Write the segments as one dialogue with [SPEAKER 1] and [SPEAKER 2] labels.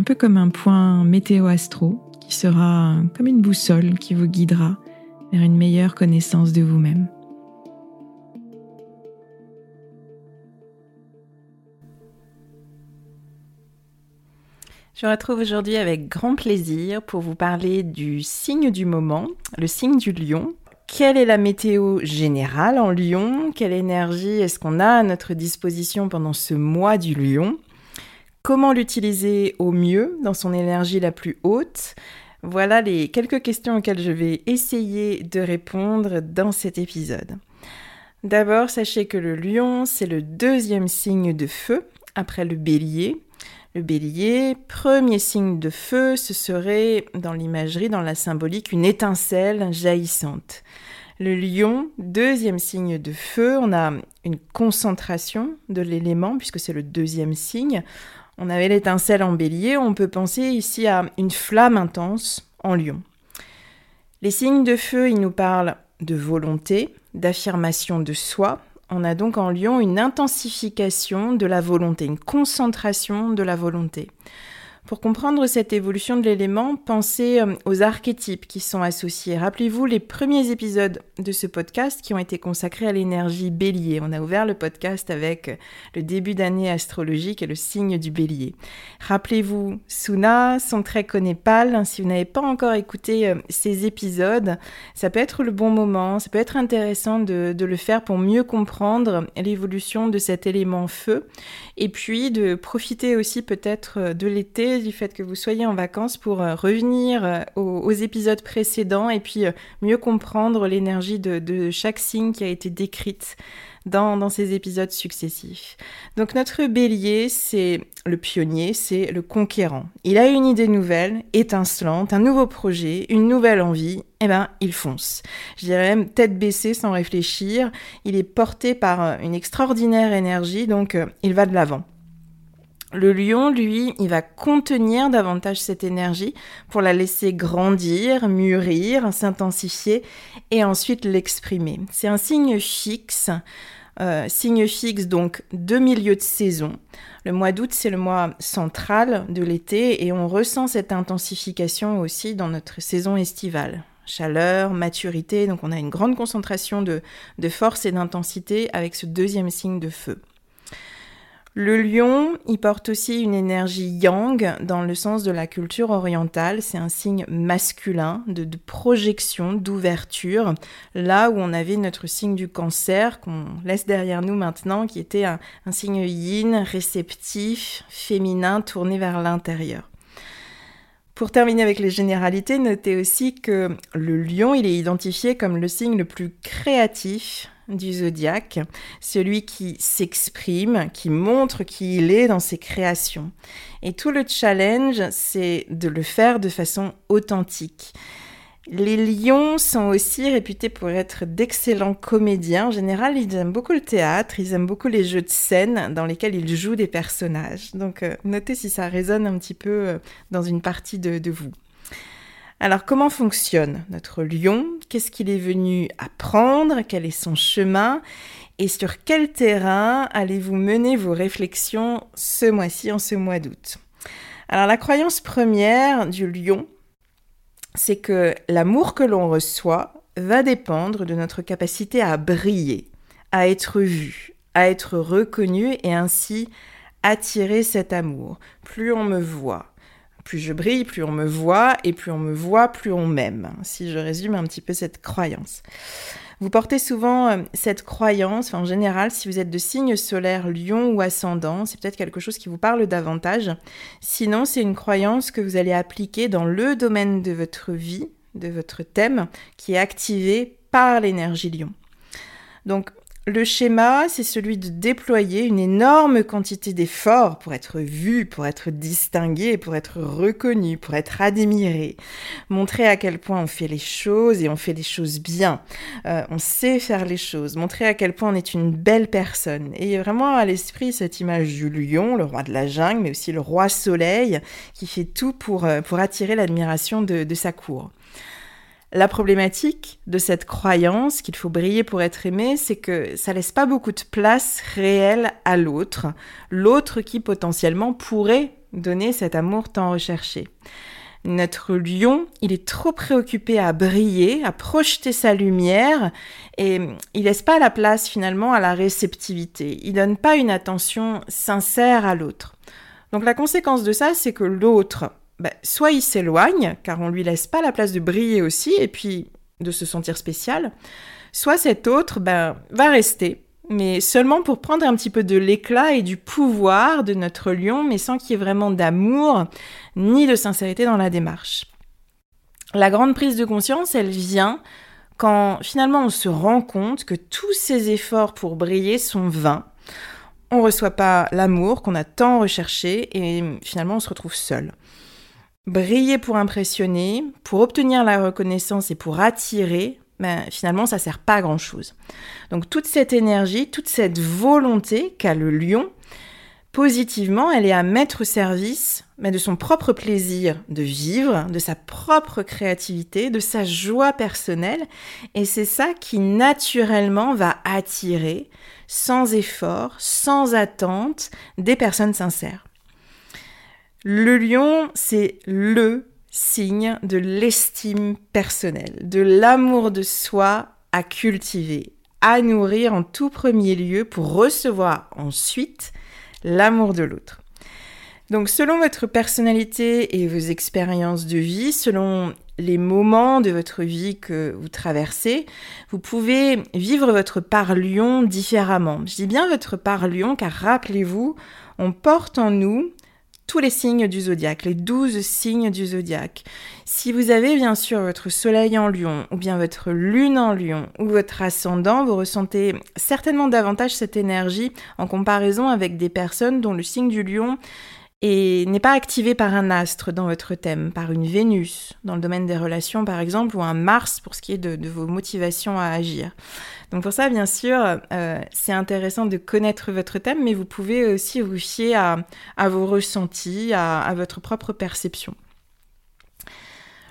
[SPEAKER 1] un peu comme un point météo-astro qui sera comme une boussole qui vous guidera vers une meilleure connaissance de vous-même. Je vous retrouve aujourd'hui avec grand plaisir pour vous parler du signe du moment, le signe du lion. Quelle est la météo générale en lion? Quelle énergie est-ce qu'on a à notre disposition pendant ce mois du lion? Comment l'utiliser au mieux dans son énergie la plus haute? Voilà les quelques questions auxquelles je vais essayer de répondre dans cet épisode. D'abord, sachez que le lion, c'est le deuxième signe de feu après le bélier. Le bélier, premier signe de feu, ce serait dans l'imagerie, dans la symbolique, une étincelle jaillissante. Le lion, deuxième signe de feu, on a une concentration de l'élément puisque c'est le deuxième signe. On avait l'étincelle en bélier, on peut penser ici à une flamme intense en lion. Les signes de feu, ils nous parlent de volonté, d'affirmation de soi. On a donc en lion une intensification de la volonté, une concentration de la volonté. Pour comprendre cette évolution de l'élément, pensez euh, aux archétypes qui sont associés. Rappelez-vous les premiers épisodes de ce podcast qui ont été consacrés à l'énergie bélier. On a ouvert le podcast avec euh, le début d'année astrologique et le signe du bélier. Rappelez-vous Suna, son trait Népal. Si vous n'avez pas encore écouté euh, ces épisodes, ça peut être le bon moment, ça peut être intéressant de le faire pour mieux comprendre l'évolution de cet élément feu et puis de profiter aussi peut-être de l'été du fait que vous soyez en vacances pour euh, revenir euh, aux, épisodes précédents et puis euh, mieux comprendre l'énergie de, chaque signe qui a été décrite dans, ces épisodes successifs. Donc notre bélier, c'est le pionnier, c'est le conquérant. Il a une idée nouvelle, étincelante, un nouveau projet, une nouvelle envie, et eh ben il fonce. Je dirais même tête baissée sans réfléchir, il est porté par une extraordinaire énergie, donc il va de l'avant. Le lion, lui, il va contenir davantage cette énergie pour la laisser grandir, mûrir, s'intensifier et ensuite l'exprimer. C'est un signe fixe, euh, signe fixe donc de milieu de saison. Le mois d'août, c'est le mois central de l'été et on ressent cette intensification aussi dans notre saison estivale. Chaleur, maturité, donc on a une grande concentration de force et d'intensité avec ce deuxième signe de feu. Le lion, il porte aussi une énergie yang dans le sens de la culture orientale. C'est un signe masculin de, projection, d'ouverture. Là où on avait notre signe du cancer qu'on laisse derrière nous maintenant, qui était un, un signe yin, réceptif, féminin, tourné vers l'intérieur. Pour terminer avec les généralités, notez aussi que le lion, il est identifié comme le signe le plus créatif du zodiaque, celui qui s'exprime, qui montre qui il est dans ses créations. Et tout le challenge, c'est de le faire de façon authentique. Les lions sont aussi réputés pour être d'excellents comédiens. En général, ils aiment beaucoup le théâtre, ils aiment beaucoup les jeux de scène dans lesquels ils jouent des personnages. Donc euh, notez si ça résonne un petit peu euh, dans une partie de, vous. Alors comment fonctionne notre lion? Qu'est-ce qu'il est venu apprendre? Quel est son chemin? Et sur quel terrain allez-vous mener vos réflexions ce mois-ci, en ce mois d'août? Alors la croyance première du lion, c'est que l'amour que l'on reçoit va dépendre de notre capacité à briller, à être vu, à être reconnu et ainsi attirer cet amour. Plus on me voit, plus je brille, plus on me voit, et plus on me voit, plus on m'aime, si je résume un petit peu cette croyance. Vous portez souvent euh, cette croyance, en général, si vous êtes de signe solaire lion ou ascendant, c'est peut-être quelque chose qui vous parle davantage. Sinon, c'est une croyance que vous allez appliquer dans le domaine de votre vie, de votre thème, qui est activé par l'énergie lion. Donc, le schéma, c'est celui de déployer une énorme quantité d'efforts pour être vu, pour être distingué, pour être reconnu, pour être admiré. Montrer à quel point on fait les choses et on fait les choses bien. Euh, on sait faire les choses. Montrer à quel point on est une belle personne. Et vraiment à l'esprit cette image du lion, le roi de la jungle, mais aussi le roi soleil, qui fait tout pour, euh, pour attirer l'admiration de, de sa cour. La problématique de cette croyance qu'il faut briller pour être aimé, c'est que ça laisse pas beaucoup de place réelle à l'autre, l'autre qui potentiellement pourrait donner cet amour tant recherché. Notre lion, il est trop préoccupé à briller, à projeter sa lumière, et il laisse pas la place finalement à la réceptivité. Il donne pas une attention sincère à l'autre. Donc la conséquence de ça, c'est que l'autre bah, soit il s'éloigne, car on lui laisse pas la place de briller aussi, et puis de se sentir spécial, soit cet autre ben, va rester, mais seulement pour prendre un petit peu de l'éclat et du pouvoir de notre lion, mais sans qu'il y ait vraiment d'amour ni de sincérité dans la démarche. La grande prise de conscience, elle vient quand finalement on se rend compte que tous ces efforts pour briller sont vains. On ne reçoit pas l'amour qu'on a tant recherché et finalement on se retrouve seul. Briller pour impressionner, pour obtenir la reconnaissance et pour attirer, ben, finalement, ça sert pas à grand chose. Donc, toute cette énergie, toute cette volonté qu'a le lion, positivement, elle est à mettre au service ben, de son propre plaisir de vivre, de sa propre créativité, de sa joie personnelle. Et c'est ça qui naturellement va attirer, sans effort, sans attente, des personnes sincères. Le lion, c'est le signe de l'estime personnelle, de l'amour de soi à cultiver, à nourrir en tout premier lieu pour recevoir ensuite l'amour de l'autre. Donc selon votre personnalité et vos expériences de vie, selon les moments de votre vie que vous traversez, vous pouvez vivre votre part lion différemment. Je dis bien votre part lion car rappelez-vous, on porte en nous tous les signes du zodiaque, les douze signes du zodiaque. Si vous avez bien sûr votre soleil en lion, ou bien votre lune en lion, ou votre ascendant, vous ressentez certainement davantage cette énergie en comparaison avec des personnes dont le signe du lion n'est pas activé par un astre dans votre thème, par une Vénus dans le domaine des relations par exemple, ou un Mars pour ce qui est de, vos motivations à agir. Donc pour ça, bien sûr, euh, c'est intéressant de connaître votre thème, mais vous pouvez aussi vous fier à, vos ressentis, à votre propre perception.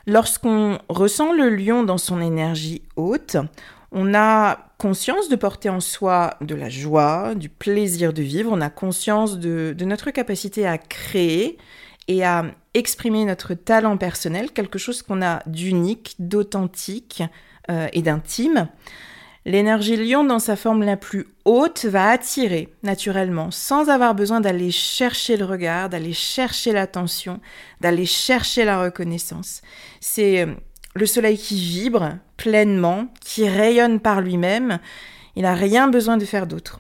[SPEAKER 1] Lorsqu'on ressent le lion dans son énergie haute, on a conscience de porter en soi de la joie, du plaisir de vivre, on a conscience de, notre capacité à créer et à exprimer notre talent personnel, quelque chose qu'on a d'unique, d'authentique euh, et d'intime. L'énergie lion, dans sa forme la plus haute, va attirer naturellement, sans avoir besoin d'aller chercher le regard, d'aller chercher l'attention, d'aller chercher la reconnaissance. C'est euh, le soleil qui vibre pleinement, qui rayonne par lui-même, il n'a rien besoin de faire d'autre.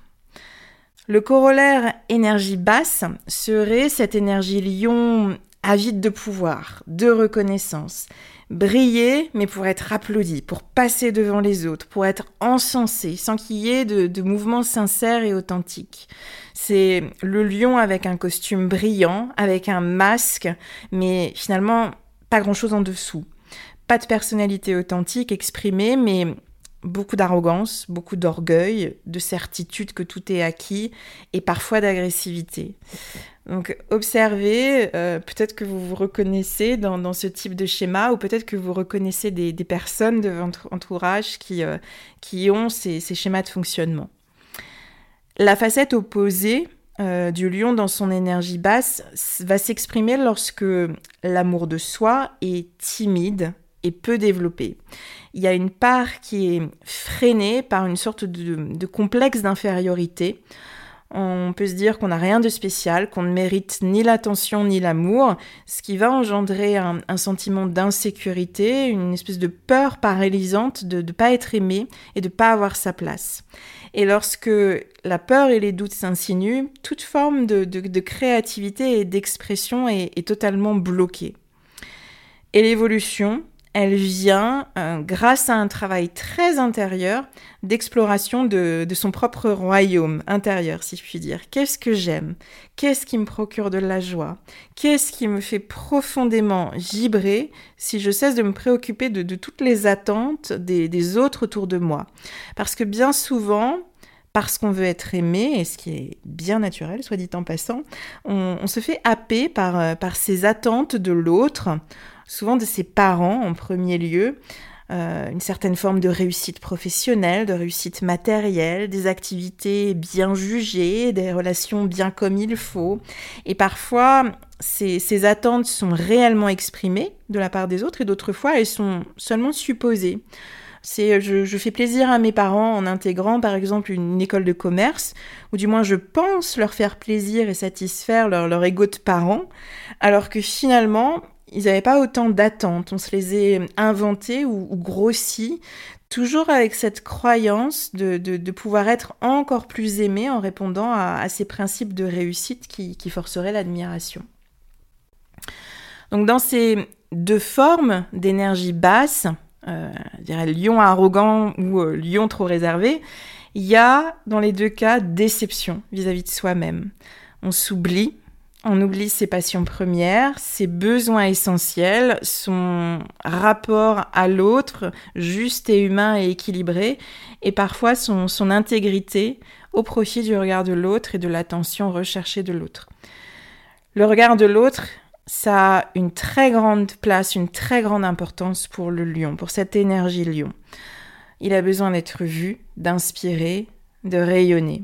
[SPEAKER 1] Le corollaire énergie basse serait cette énergie lion avide de pouvoir, de reconnaissance. Briller, mais pour être applaudi, pour passer devant les autres, pour être encensé, sans qu'il y ait de, de mouvements sincères et authentiques. C'est le lion avec un costume brillant, avec un masque, mais finalement pas grand-chose en dessous. Pas de personnalité authentique exprimée, mais beaucoup d'arrogance, beaucoup d'orgueil, de certitude que tout est acquis et parfois d'agressivité. Donc observez, euh, peut-être que vous vous reconnaissez dans, ce type de schéma ou peut-être que vous reconnaissez des, personnes de votre entourage qui, euh, qui ont ces, schémas de fonctionnement. La facette opposée euh, du lion dans son énergie basse va s'exprimer lorsque l'amour de soi est timide et peu développé. Il y a une part qui est freinée par une sorte de, complexe d'infériorité. On peut se dire qu'on n'a rien de spécial, qu'on ne mérite ni l'attention ni l'amour, ce qui va engendrer un, sentiment d'insécurité, une espèce de peur paralysante de ne pas être aimé et de ne pas avoir sa place. Et lorsque la peur et les doutes s'insinuent, toute forme de, créativité et d'expression est, est totalement bloquée. Et l'évolution, elle vient euh, grâce à un travail très intérieur d'exploration de, son propre royaume intérieur, si je puis dire. Qu'est-ce que j'aime? Qu'est-ce qui me procure de la joie? Qu'est-ce qui me fait profondément vibrer si je cesse de me préoccuper de, toutes les attentes des, autres autour de moi? Parce que bien souvent, parce qu'on veut être aimé, et ce qui est bien naturel, soit dit en passant, on, se fait happer par, euh, par ces attentes de l'autre souvent de ses parents en premier lieu, euh, une certaine forme de réussite professionnelle, de réussite matérielle, des activités bien jugées, des relations bien comme il faut. Et parfois, ces, ces attentes sont réellement exprimées de la part des autres et d'autres fois, elles sont seulement supposées. C'est je, je, fais plaisir à mes parents en intégrant par exemple une, école de commerce, ou du moins je pense leur faire plaisir et satisfaire leur, leur ego de parents, alors que finalement ils n'avaient pas autant d'attentes. On se les a inventées ou, grossis, toujours avec cette croyance de, pouvoir être encore plus aimé en répondant à, ces principes de réussite qui, forceraient l'admiration. Donc dans ces deux formes d'énergie basse, euh, dirais lion arrogant ou euh, lion trop réservé, il y a dans les deux cas déception vis à -vis de soi-même. On s'oublie, on oublie ses passions premières, ses besoins essentiels, son rapport à l'autre juste et humain et équilibré, et parfois son intégrité au profit du regard de l'autre et de l'attention recherchée de l'autre. Le regard de l'autre, ça a une très grande place, une très grande importance pour le lion, pour cette énergie lion. Il a besoin d'être vu, d'inspirer, de rayonner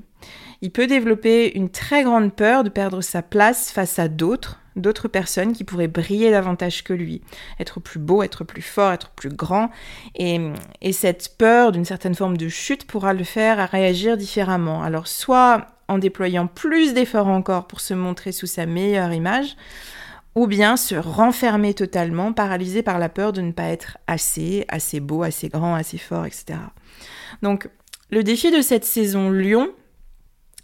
[SPEAKER 1] il peut développer une très grande peur de perdre sa place face à d'autres, d'autres personnes qui pourraient briller davantage que lui, être plus beau, être plus fort, être plus grand. Et, cette peur d'une certaine forme de chute pourra le faire à réagir différemment. Alors soit en déployant plus d'efforts encore pour se montrer sous sa meilleure image, ou bien se renfermer totalement, paralysé par la peur de ne pas être assez, assez beau, assez grand, assez fort, etc. Donc le défi de cette saison Lion,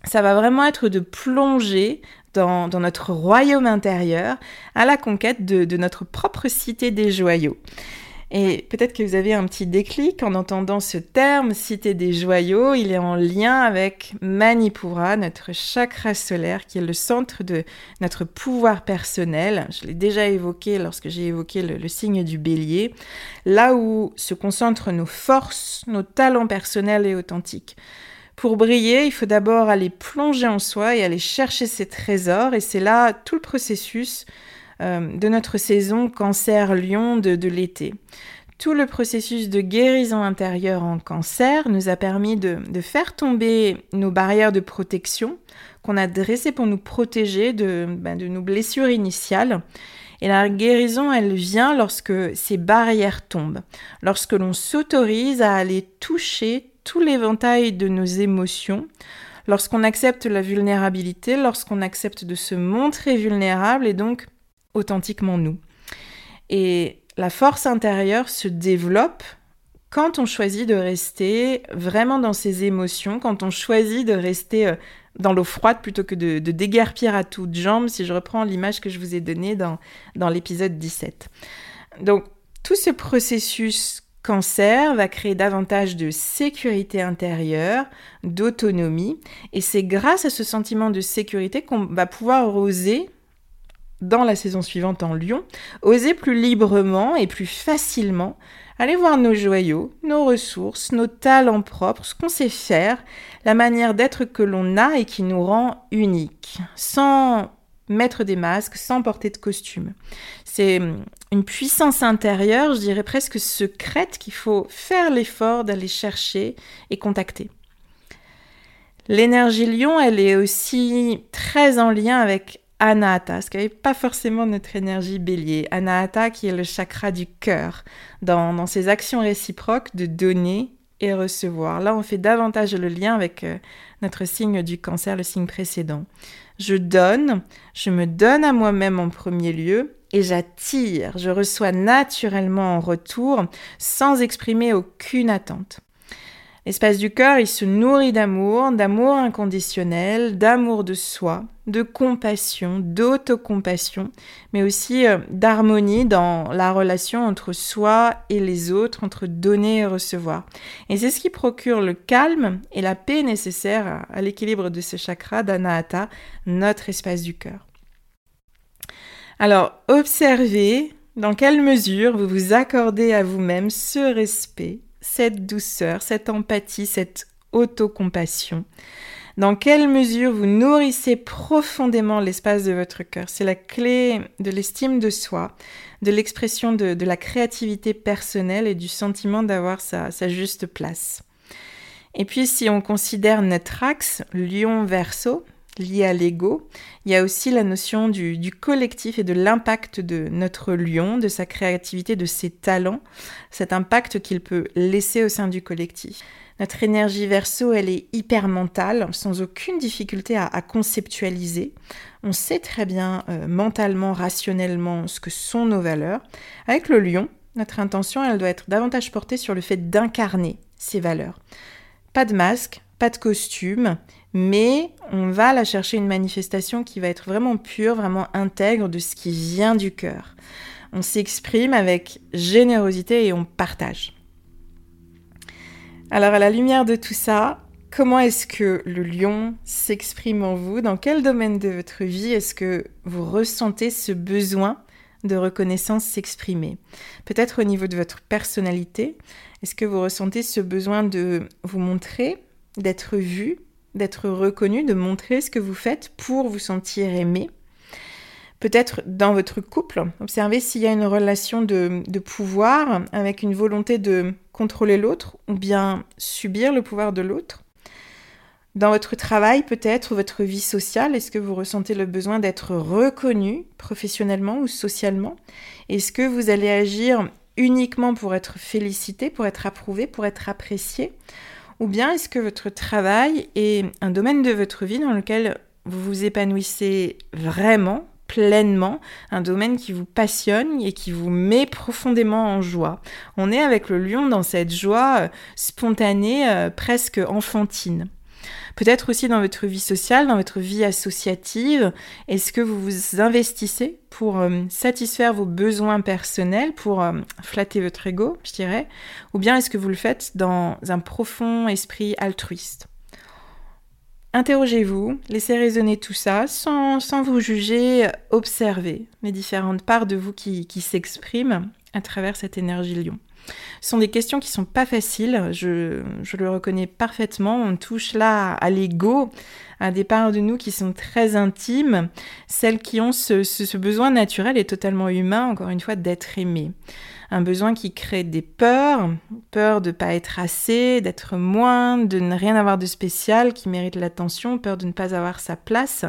[SPEAKER 1] ça va vraiment être de plonger dans, notre royaume intérieur à la conquête de, notre propre cité des joyaux. Et peut-être que vous avez un petit déclic en entendant ce terme, cité des joyaux. Il est en lien avec Manipura, notre chakra solaire, qui est le centre de notre pouvoir personnel. Je l'ai déjà évoqué lorsque j'ai évoqué le, signe du bélier. Là où se concentrent nos forces, nos talents personnels et authentiques. Pour briller, il faut d'abord aller plonger en soi et aller chercher ses trésors. Et c'est là tout le processus euh, de notre saison cancer-lion de, l'été. Tout le processus de guérison intérieure en cancer nous a permis de, faire tomber nos barrières de protection qu'on a dressées pour nous protéger ben, de nos blessures initiales. Et la guérison, elle vient lorsque ces barrières tombent, lorsque l'on s'autorise à aller toucher tout l'éventail de nos émotions, lorsqu'on accepte la vulnérabilité, lorsqu'on accepte de se montrer vulnérable et donc authentiquement nous. Et la force intérieure se développe quand on choisit de rester vraiment dans ses émotions, quand on choisit de rester euh, dans l'eau froide plutôt que de, déguerpir à toutes jambes, si je reprends l'image que je vous ai donnée dans, dans l'épisode 17. Donc, tout ce processus cancer va créer davantage de sécurité intérieure, d'autonomie, et c'est grâce à ce sentiment de sécurité qu'on va pouvoir oser dans la saison suivante en Lyon, oser plus librement et plus facilement aller voir nos joyaux, nos ressources, nos talents propres, ce qu'on sait faire, la manière d'être que l'on a et qui nous rend uniques, sans mettre des masques, sans porter de costume. C'est une puissance intérieure, je dirais presque secrète, qu'il faut faire l'effort d'aller chercher et contacter. L'énergie lion, elle est aussi très en lien avec Anahata, ce qui n'est pas forcément notre énergie bélier. Anahata qui est le chakra du cœur, dans, ses actions réciproques de donner et recevoir. Là, on fait davantage le lien avec euh, notre signe du cancer, le signe précédent. Je donne, je me donne à moi-même en premier lieu et j'attire, je reçois naturellement en retour sans exprimer aucune attente. L'espace du cœur, il se nourrit d'amour, d'amour inconditionnel, d'amour de soi, de compassion, d'autocompassion, mais aussi euh, d'harmonie dans la relation entre soi et les autres, entre donner et recevoir. Et c'est ce qui procure le calme et la paix nécessaires à, l'équilibre de ce chakra d'Anahata, notre espace du cœur. Alors, observez dans quelle mesure vous vous accordez à vous-même ce respect cette douceur, cette empathie, cette autocompassion Dans quelle mesure vous nourrissez profondément l'espace de votre cœur? C'est la clé de l'estime de soi, de l'expression de, la créativité personnelle et du sentiment d'avoir sa, juste place. Et puis si on considère notre axe, lion-verso, lié à l'ego. Il y a aussi la notion du, collectif et de l'impact de notre lion, de sa créativité, de ses talents, cet impact qu'il peut laisser au sein du collectif. Notre énergie verso, elle est hyper mentale, sans aucune difficulté à, conceptualiser. On sait très bien euh, mentalement, rationnellement ce que sont nos valeurs. Avec le lion, notre intention, elle doit être davantage portée sur le fait d'incarner ces valeurs. Pas de masque, pas de costume, mais on va la chercher une manifestation qui va être vraiment pure, vraiment intègre de ce qui vient du cœur. On s'exprime avec générosité et on partage. Alors à la lumière de tout ça, comment est-ce que le lion s'exprime en vous? Dans quel domaine de votre vie est-ce que vous ressentez ce besoin de reconnaissance s'exprimer? Peut-être au niveau de votre personnalité, est-ce que vous ressentez ce besoin de vous montrer, d'être vu, d'être reconnu, de montrer ce que vous faites pour vous sentir aimé. Peut-être dans votre couple, observez s'il y a une relation de, pouvoir avec une volonté de contrôler l'autre ou bien subir le pouvoir de l'autre. Dans votre travail, peut-être, votre vie sociale, est-ce que vous ressentez le besoin d'être reconnu professionnellement ou socialement? Est-ce que vous allez agir uniquement pour être félicité, pour être approuvé, pour être apprécié? Ou bien est-ce que votre travail est un domaine de votre vie dans lequel vous vous épanouissez vraiment, pleinement, un domaine qui vous passionne et qui vous met profondément en joie? On est avec le lion dans cette joie euh, spontanée, euh, presque enfantine. Peut-être aussi dans votre vie sociale, dans votre vie associative, est-ce que vous vous investissez pour euh, satisfaire vos besoins personnels, pour euh, flatter votre ego, je dirais, ou bien est-ce que vous le faites dans un profond esprit altruiste? Interrogez-vous, laissez résonner tout ça sans, vous juger, observez les différentes parts de vous qui, qui s'expriment à travers cette énergie lion. Ce sont des questions qui sont pas faciles, je, le reconnais parfaitement. On touche là à l'ego, à des parts de nous qui sont très intimes, celles qui ont ce, besoin naturel et totalement humain, encore une fois, d'être aimé. Un besoin qui crée des peurs, peur de ne pas être assez, d'être moins, de ne rien avoir de spécial qui mérite l'attention, peur de ne pas avoir sa place.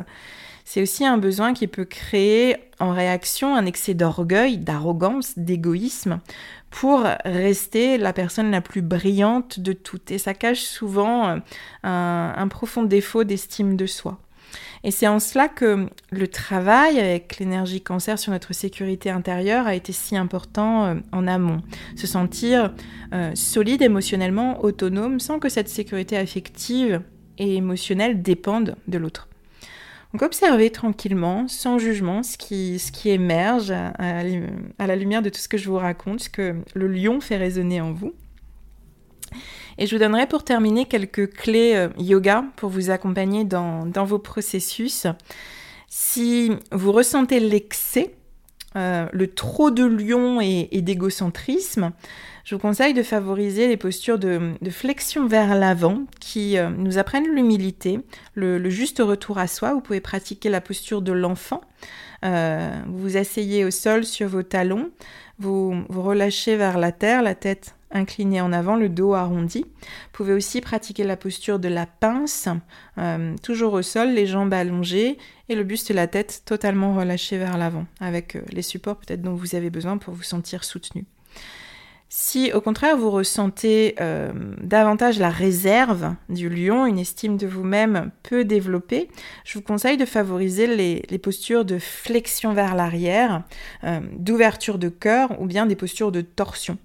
[SPEAKER 1] C'est aussi un besoin qui peut créer en réaction un excès d'orgueil, d'arrogance, d'égoïsme, pour rester la personne la plus brillante de toutes. Et ça cache souvent euh, un, profond défaut d'estime de soi. Et c'est en cela que le travail avec l'énergie cancer sur notre sécurité intérieure a été si important euh, en amont. Se sentir euh, solide émotionnellement, autonome, sans que cette sécurité affective et émotionnelle dépende de l'autre. Donc observez tranquillement, sans jugement, ce qui, émerge à, à, la lumière de tout ce que je vous raconte, ce que le lion fait résonner en vous. Et je vous donnerai pour terminer quelques clés euh, yoga pour vous accompagner dans, vos processus. Si vous ressentez l'excès, euh, le trop de lion et, d'égocentrisme, je vous conseille de favoriser les postures de, flexion vers l'avant qui euh, nous apprennent l'humilité, le, juste retour à soi. Vous pouvez pratiquer la posture de l'enfant. vous vous asseyez au sol sur vos talons, vous vous relâchez vers la terre, la tête incliné en avant, le dos arrondi. Vous pouvez aussi pratiquer la posture de la pince, euh, toujours au sol, les jambes allongées et le buste et la tête totalement relâchés vers l'avant, avec euh, les supports peut-être dont vous avez besoin pour vous sentir soutenu. Si au contraire vous ressentez euh, davantage la réserve du lion, une estime de vous-même peu développée, je vous conseille de favoriser les, postures de flexion vers l'arrière, d'ouverture de cœur ou bien des postures de torsion.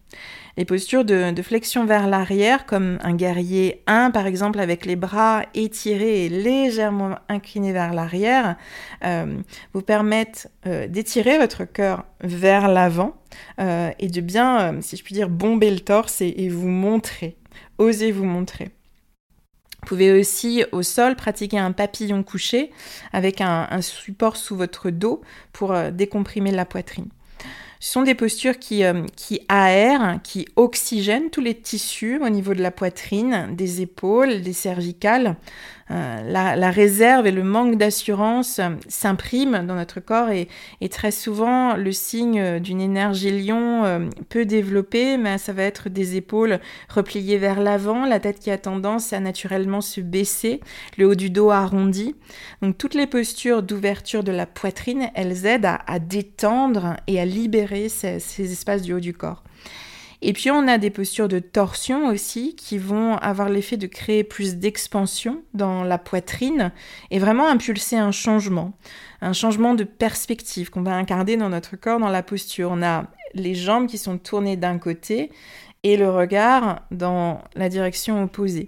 [SPEAKER 1] Les postures de, flexion vers l'arrière, comme un guerrier 1 par exemple, avec les bras étirés et légèrement inclinés vers l'arrière, euh, vous permettent euh, d'étirer votre cœur vers l'avant euh, et de bien, si je puis dire, bomber le torse et, vous montrer. Osez vous montrer. Vous pouvez aussi au sol pratiquer un papillon couché avec un support sous votre dos pour décomprimer la poitrine. Ce sont des postures qui, euh, qui aèrent, qui oxygènent tous les tissus au niveau de la poitrine, des épaules, des cervicales, euh, la, réserve et le manque d'assurance euh, s'impriment dans notre corps et, très souvent le signe d'une énergie lion euh, peu développée, mais ça va être des épaules repliées vers l'avant, la tête qui a tendance à naturellement se baisser, le haut du dos arrondi. Donc toutes les postures d'ouverture de la poitrine, elles aident à, détendre et à libérer ces espaces du haut du corps. Et puis on a des postures de torsion aussi qui vont avoir l'effet de créer plus d'expansion dans la poitrine et vraiment impulser un changement, un changement de perspective qu'on va incarner dans notre corps dans la posture. On a les jambes qui sont tournées d'un côté et le regard dans la direction opposée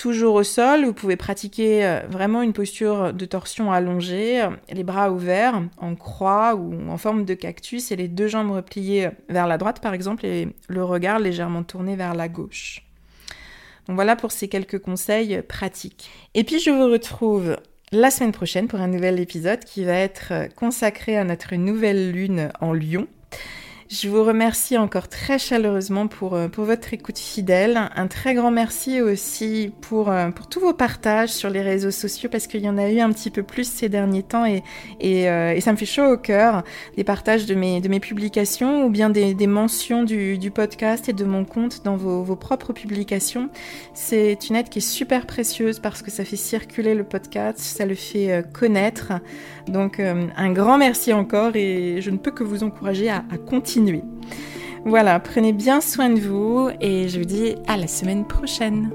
[SPEAKER 1] toujours au sol. Vous pouvez pratiquer euh, vraiment une posture de torsion allongée, euh, les bras ouverts en croix ou en forme de cactus et les deux jambes repliées vers la droite par exemple et le regard légèrement tourné vers la gauche. Donc voilà pour ces quelques conseils pratiques. Et puis je vous retrouve la semaine prochaine pour un nouvel épisode qui va être consacré à notre nouvelle lune en Lion. Je vous remercie encore très chaleureusement pour, euh, pour votre écoute fidèle. Un très grand merci aussi pour, euh, pour tous vos partages sur les réseaux sociaux parce qu'il y en a eu un petit peu plus ces derniers temps et, et, euh, et ça me fait chaud au cœur. Des partages de mes, de mes publications ou bien des, des mentions du, du, podcast et de mon compte dans vos, vos propres publications. C'est une aide qui est super précieuse parce que ça fait circuler le podcast, ça le fait connaître. Donc un grand merci encore et je ne peux que vous encourager à, à continuer voilà, prenez bien soin de vous et je vous dis à la semaine prochaine.